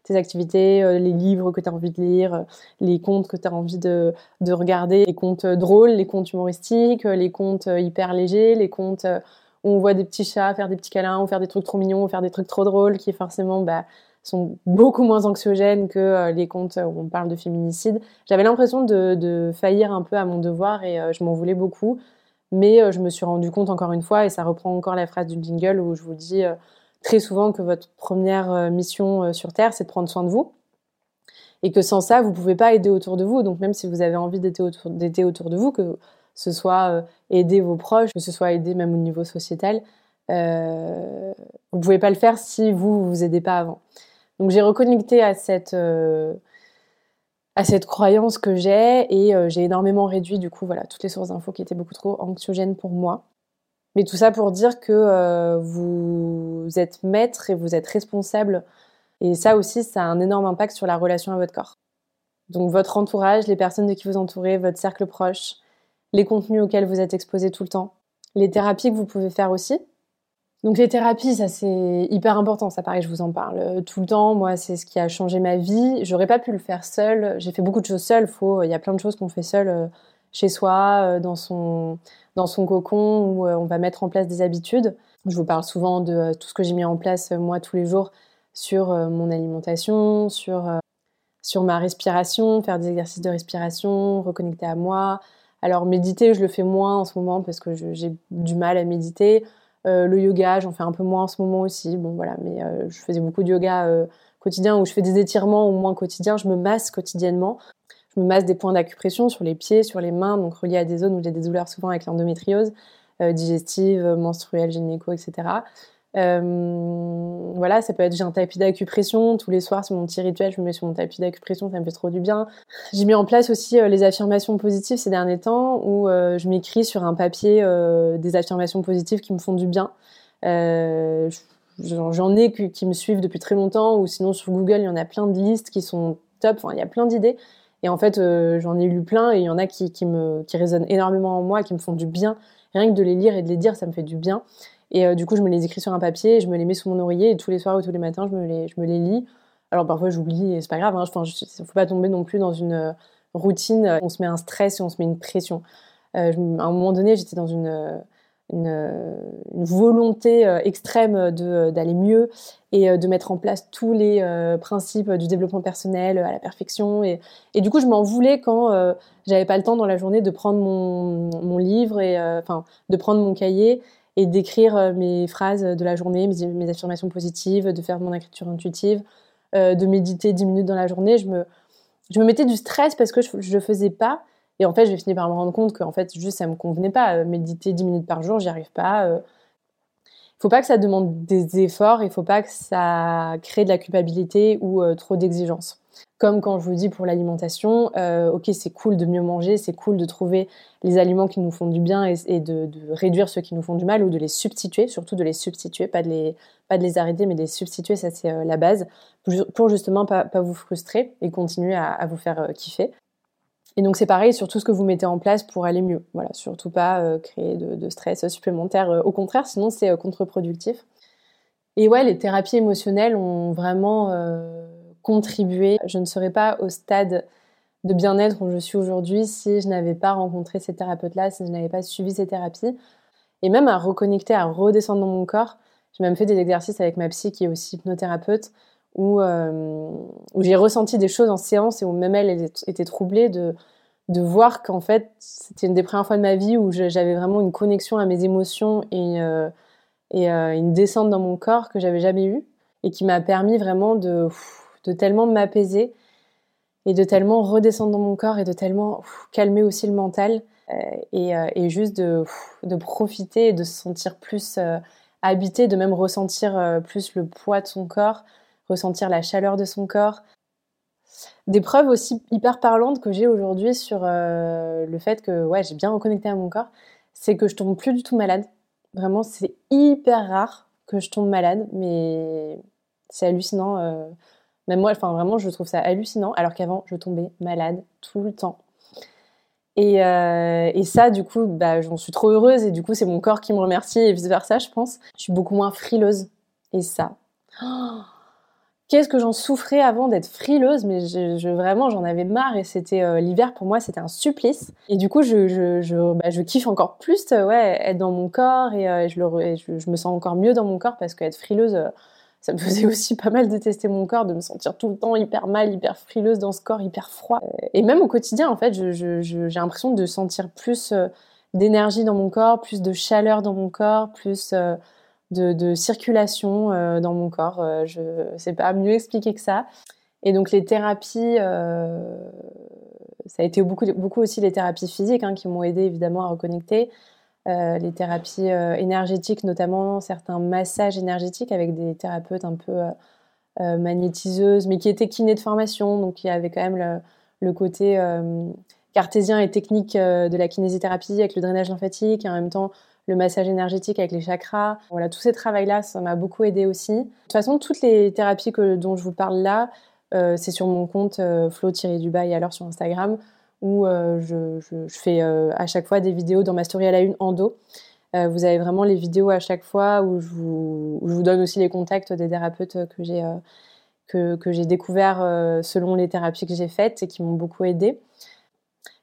tes activités, les livres que tu as envie de lire, les contes que tu as envie de, de, regarder, les contes drôles, les contes humoristiques, les contes hyper légers, les contes où on voit des petits chats faire des petits câlins ou faire des trucs trop mignons ou faire des trucs trop drôles qui forcément bah, sont beaucoup moins anxiogènes que euh, les contes où on parle de féminicide. J'avais l'impression de, faillir un peu à mon devoir et euh, je m'en voulais beaucoup. Mais euh, je me suis rendu compte encore une fois, et ça reprend encore la phrase du jingle où je vous dis très souvent que votre première mission sur Terre, c'est de prendre soin de vous. Et que sans ça, vous ne pouvez pas aider autour de vous. Donc même si vous avez envie d'aider autour, autour, de vous, que ce soit aider vos proches, que ce soit aider même au niveau sociétal, vous ne pouvez pas le faire si vous ne vous aidez pas avant. Donc j'ai reconnecté à cette, euh, à cette croyance que j'ai et euh, j'ai énormément réduit du coup voilà toutes les sources d'infos qui étaient beaucoup trop anxiogènes pour moi. Mais tout ça pour dire que euh, vous êtes maître et vous êtes responsable. Et ça aussi, ça a un énorme impact sur la relation à votre corps. Donc votre entourage, les personnes de qui vous entourez, votre cercle proche, les contenus auxquels vous êtes exposé tout le temps, les thérapies que vous pouvez faire aussi, donc les thérapies, ça c'est hyper important, ça pareil, je vous en parle euh, tout le temps. Moi, c'est ce qui a changé ma vie. J'aurais pas pu le faire seule. J'ai fait beaucoup de choses seule. Faut, il y a plein de choses qu'on fait seule euh, chez soi, euh, dans son dans son cocon, où on va mettre en place des habitudes. Je vous parle souvent de tout ce que j'ai mis en place moi tous les jours sur mon alimentation, sur ma respiration, faire des exercices de respiration, reconnecter à moi. Alors méditer, je le fais moins en ce moment parce que j'ai du mal à méditer. Euh, le yoga, j'en fais un peu moins en ce moment aussi. Bon, voilà, mais euh, je faisais beaucoup de yoga euh, quotidien où je fais des étirements au moins quotidiens. Je me masse quotidiennement. Je me masse des points d'acupression sur les pieds, sur les mains, donc reliés à des zones où j'ai des douleurs souvent avec l'endométriose, digestive, menstruelle, gynéco, etc. Euh, voilà, ça peut être j'ai un tapis d'acupression tous les soirs, c'est mon petit rituel, je me mets sur mon tapis d'acupression, ça me fait trop du bien. J'ai mis en place aussi euh, les affirmations positives ces derniers temps où euh, je m'écris sur un papier des affirmations positives qui me font du bien. J'en ai qui me suivent depuis très longtemps ou sinon sur Google il y en a plein de listes qui sont top, enfin il y a plein d'idées. Et en fait, j'en ai lu plein et il y en a qui, qui, résonnent énormément en moi, qui me font du bien. Rien que de les lire et de les dire, ça me fait du bien. Et euh, du coup, je me les écris sur un papier, je me les mets sous mon oreiller et tous les soirs ou tous les matins, je me les, je me les lis. Alors parfois, j'oublie et c'est pas grave. Hein. Il ne faut pas tomber non plus dans une euh, routine. On se met un stress et on se met une pression. Euh, à un moment donné, j'étais dans une, une, volonté extrême d'aller mieux et de mettre en place tous les principes du développement personnel à la perfection. Et, et du coup, je m'en voulais quand j'avais pas le temps dans la journée de prendre mon, mon livre et enfin de prendre mon cahier et d'écrire euh, mes phrases de la journée, mes, affirmations positives, de faire mon écriture intuitive, euh, de méditer 10 minutes dans la journée. Je me, je me mettais du stress parce que je ne faisais pas. Et en fait, j'ai fini par me rendre compte qu'en fait, juste, ça ne me convenait pas. Euh, méditer 10 minutes par jour, j'y arrive pas. faut pas que ça demande des efforts, il faut pas que ça crée de la culpabilité ou trop d'exigences. Comme quand je vous dis pour l'alimentation, euh, ok, c'est cool de mieux manger, c'est cool de trouver les aliments qui nous font du bien et, de, réduire ceux qui nous font du mal ou de les substituer, surtout de les substituer, pas de les, pas de les arrêter, mais de les substituer, ça c'est euh, la base, pour justement pas, pas, vous frustrer et continuer à, vous faire euh, kiffer. Et donc c'est pareil sur tout ce que vous mettez en place pour aller mieux. Voilà, surtout pas créer de, de, stress supplémentaire. au contraire, sinon c'est contre-productif. Et ouais, les thérapies émotionnelles ont vraiment contribuer. Je ne serais pas au stade de bien-être où je suis aujourd'hui si je n'avais pas rencontré ces thérapeutes-là, si je n'avais pas suivi ces thérapies. Et même à reconnecter, à redescendre dans mon corps. J'ai même fait des exercices avec ma psy qui est aussi hypnothérapeute où, euh, j'ai ressenti des choses en séance et où même elle était troublée de, voir qu'en fait, c'était une des premières fois de ma vie où j'avais vraiment une connexion à mes émotions et, euh, euh, une descente dans mon corps que j'avais jamais eue et qui m'a permis vraiment de de tellement m'apaiser et de tellement redescendre dans mon corps et de tellement calmer aussi le mental euh, euh, et, juste de, profiter et de se sentir plus euh, habité, de même ressentir plus le poids de son corps, ressentir la chaleur de son corps. Des preuves aussi hyper parlantes que j'ai aujourd'hui sur le fait que ouais, j'ai bien reconnecté à mon corps, c'est que je tombe plus du tout malade. Vraiment, c'est hyper rare que je tombe malade, mais c'est hallucinant. Même moi, enfin vraiment, je trouve ça hallucinant, alors qu'avant, je tombais malade tout le temps. Et, euh, et ça, du coup, bah, j'en suis trop heureuse et du coup, c'est mon corps qui me remercie et vice versa, je pense. Je suis beaucoup moins frileuse. Et ça, oh, qu'est-ce que j'en souffrais avant d'être frileuse, mais vraiment, j'en avais marre et c'était euh, l'hiver pour moi, c'était un supplice. Et du coup, je, bah, kiffe encore plus, ouais, être dans mon corps et, euh, je, me sens encore mieux dans mon corps parce qu'être frileuse ça me faisait aussi pas mal détester mon corps, de me sentir tout le temps hyper mal, hyper frileuse dans ce corps, hyper froid. Et même au quotidien, en fait, j'ai l'impression de sentir plus euh, d'énergie dans mon corps, plus de chaleur dans mon corps, plus euh, de, circulation euh, dans mon corps. je sais pas mieux expliquer que ça. Et donc les thérapies, ça a été beaucoup, beaucoup aussi les thérapies physiques hein, qui m'ont aidé évidemment à reconnecter. Euh, les thérapies euh, énergétiques, notamment certains massages énergétiques avec des thérapeutes un peu euh, magnétiseuses, mais qui étaient kinés de formation, donc il y avait quand même le, côté cartésien et technique de la kinésithérapie avec le drainage lymphatique et en même temps le massage énergétique avec les chakras. Voilà, tous ces travaux-là, ça m'a beaucoup aidé aussi. De toute façon, toutes les thérapies dont je vous parle là, c'est sur mon compte Flo-du-bas et alors sur Instagram où euh, je, fais euh, à chaque fois des vidéos dans ma story à la une en dos. Euh, vous avez vraiment les vidéos à chaque fois où je vous, donne aussi les contacts des thérapeutes que j'ai que j'ai découvert selon les thérapies que j'ai faites et qui m'ont beaucoup aidé.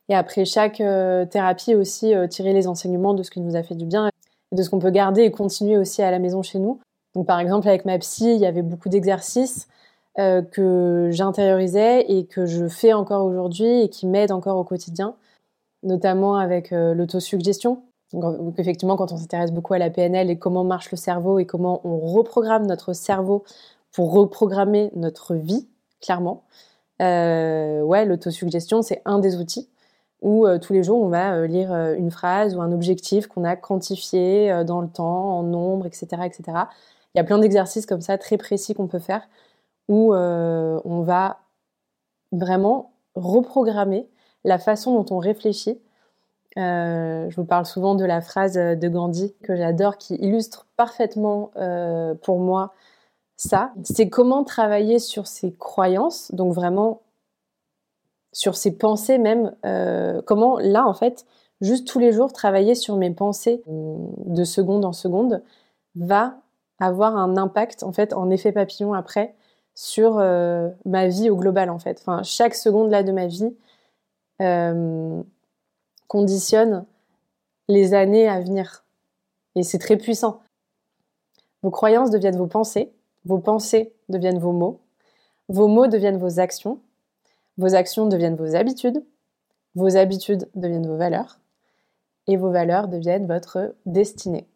Et après chaque thérapie aussi tirer les enseignements de ce qui nous a fait du bien et de ce qu'on peut garder et continuer aussi à la maison chez nous. Donc par exemple avec ma psy, il y avait beaucoup d'exercices euh, que j'intériorisais et que je fais encore aujourd'hui et qui m'aide encore au quotidien, notamment avec euh, l'autosuggestion. Effectivement, quand on s'intéresse beaucoup à la PNL et comment marche le cerveau et comment on reprogramme notre cerveau pour reprogrammer notre vie, clairement, euh, ouais, l'autosuggestion, c'est un des outils où tous les jours, on va lire une phrase ou un objectif qu'on a quantifié dans le temps, en nombre, etc., etc. Il y a plein d'exercices comme ça, très précis qu'on peut faire où euh, on va vraiment reprogrammer la façon dont on réfléchit. Euh, je vous parle souvent de la phrase de Gandhi que j'adore, qui illustre parfaitement euh, pour moi ça. C'est comment travailler sur ses croyances, donc vraiment sur ses pensées même. comment là, en fait, juste tous les jours, travailler sur mes pensées de seconde en seconde va avoir un impact, en fait, en effet papillon après, sur euh, ma vie au global en fait. Enfin, chaque seconde là de ma vie euh, conditionne les années à venir. Et c'est très puissant. Vos croyances deviennent vos pensées, vos pensées deviennent vos mots, vos mots deviennent vos actions, vos actions deviennent vos habitudes, vos habitudes deviennent vos valeurs, et vos valeurs deviennent votre destinée.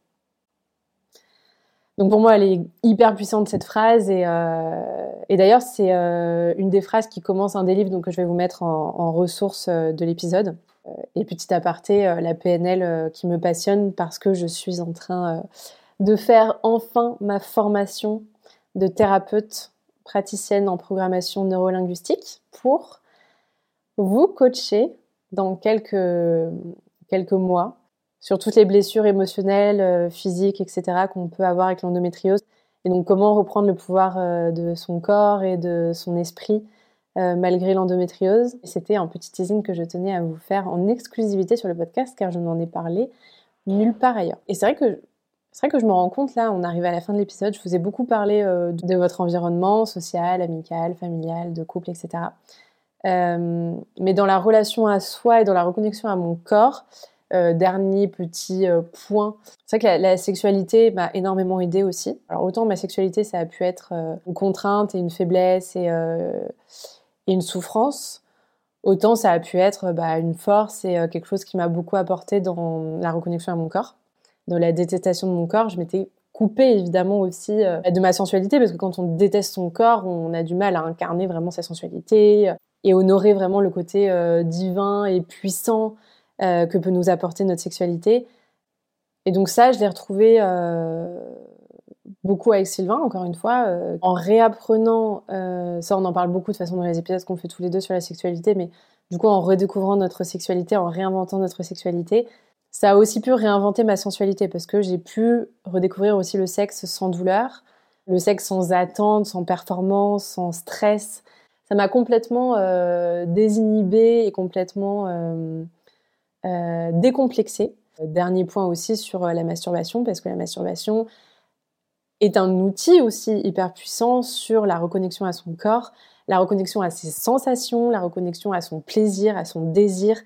Donc pour moi, elle est hyper puissante cette phrase et, euh, d'ailleurs c'est euh, une des phrases qui commence un des livres donc que je vais vous mettre en, en ressources euh, de l'épisode. Et petit aparté, la PNL qui me passionne parce que je suis en train de faire enfin ma formation de thérapeute praticienne en programmation neurolinguistique pour vous coacher dans quelques, quelques mois sur toutes les blessures émotionnelles, euh, physiques, etc. qu'on peut avoir avec l'endométriose. Et donc comment reprendre le pouvoir euh, de son corps et de son esprit euh, malgré l'endométriose. C'était un petit teasing que je tenais à vous faire en exclusivité sur le podcast car je n'en ai parlé nulle part ailleurs. Et c'est vrai que c'est vrai que je me rends compte là, on arrive à la fin de l'épisode, je vous ai beaucoup parlé de votre environnement social, amical, familial, de couple, etc. mais dans la relation à soi et dans la reconnexion à mon corps, euh, dernier petit euh, point. C'est vrai que la, sexualité m'a énormément aidée aussi. Alors autant ma sexualité, ça a pu être euh, une contrainte et une faiblesse et, une souffrance, autant ça a pu être bah, une force et quelque chose qui m'a beaucoup apporté dans la reconnexion à mon corps, dans la détestation de mon corps. Je m'étais coupée évidemment aussi de ma sensualité parce que quand on déteste son corps, on a du mal à incarner vraiment sa sensualité et honorer vraiment le côté divin et puissant euh, que peut nous apporter notre sexualité. Et donc ça, je l'ai retrouvé euh, beaucoup avec Sylvain, encore une fois, euh, en réapprenant, ça on en parle beaucoup de façon dans les épisodes qu'on fait tous les deux sur la sexualité, mais du coup en redécouvrant notre sexualité, en réinventant notre sexualité, ça a aussi pu réinventer ma sensualité parce que j'ai pu redécouvrir aussi le sexe sans douleur, le sexe sans attente, sans performance, sans stress. Ça m'a complètement désinhibée et complètement décomplexé. Dernier point aussi sur euh, la masturbation, parce que la masturbation est un outil aussi hyper puissant sur la reconnexion à son corps, la reconnexion à ses sensations, la reconnexion à son plaisir, à son désir,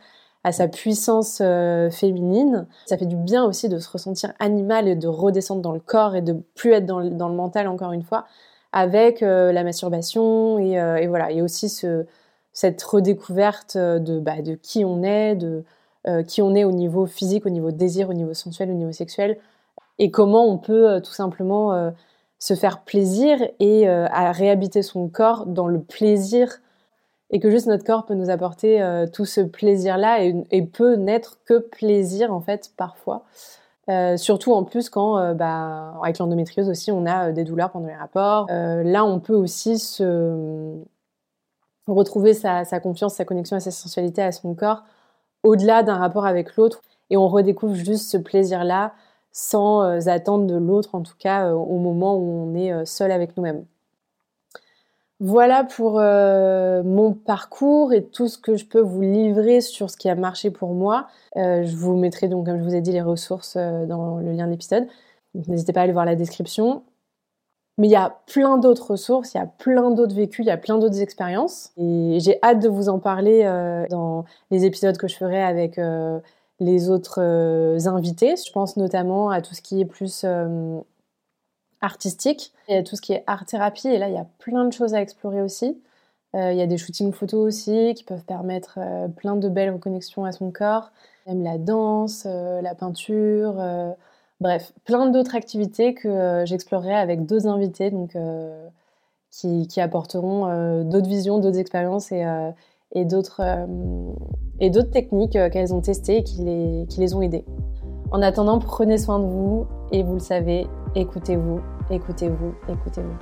à sa puissance euh, féminine. Ça fait du bien aussi de se ressentir animal et de redescendre dans le corps et de plus être dans le, mental encore une fois avec la masturbation et, voilà et aussi ce, cette redécouverte de, bah, de qui on est, de, euh, qui on est au niveau physique, au niveau désir, au niveau sensuel, au niveau sexuel, et comment on peut euh, tout simplement euh, se faire plaisir et réhabiter son corps dans le plaisir et que juste notre corps peut nous apporter tout ce plaisir-là et, peut n'être que plaisir en fait parfois. surtout en plus quand, bah, avec l'endométriose aussi, on a des douleurs pendant les rapports. là, on peut aussi se retrouver sa, sa, confiance, sa connexion à sa sensualité, à son corps au-delà d'un rapport avec l'autre et on redécouvre juste ce plaisir-là sans euh, attendre de l'autre, en tout cas euh, au moment où on est euh, seul avec nous-mêmes. Voilà pour mon parcours et tout ce que je peux vous livrer sur ce qui a marché pour moi. je vous mettrai donc, comme je vous ai dit, les ressources dans le lien de l'épisode. N'hésitez pas à aller voir la description. Mais il y a plein d'autres ressources, il y a plein d'autres vécus, il y a plein d'autres expériences. Et j'ai hâte de vous en parler euh, dans les épisodes que je ferai avec euh, les autres euh, invités. Je pense notamment à tout ce qui est plus artistique et à tout ce qui est art-thérapie. Et là, il y a plein de choses à explorer aussi. Il y a des shootings photos aussi qui peuvent permettre plein de belles reconnexions à son corps. Même la danse, la peinture Bref, plein d'autres activités que euh, j'explorerai avec deux invités euh, qui, apporteront euh, d'autres visions, d'autres expériences et, et d'autres techniques qu'elles ont testées et qui les, qui les ont aidées. En attendant, prenez soin de vous et vous le savez, écoutez-vous, écoutez-vous, écoutez-vous.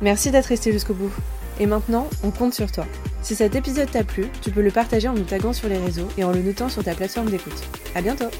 Merci d'être resté jusqu'au bout. Et maintenant, on compte sur toi. Si cet épisode t'a plu, tu peux le partager en nous taguant sur les réseaux et en le notant sur ta plateforme d'écoute. À bientôt!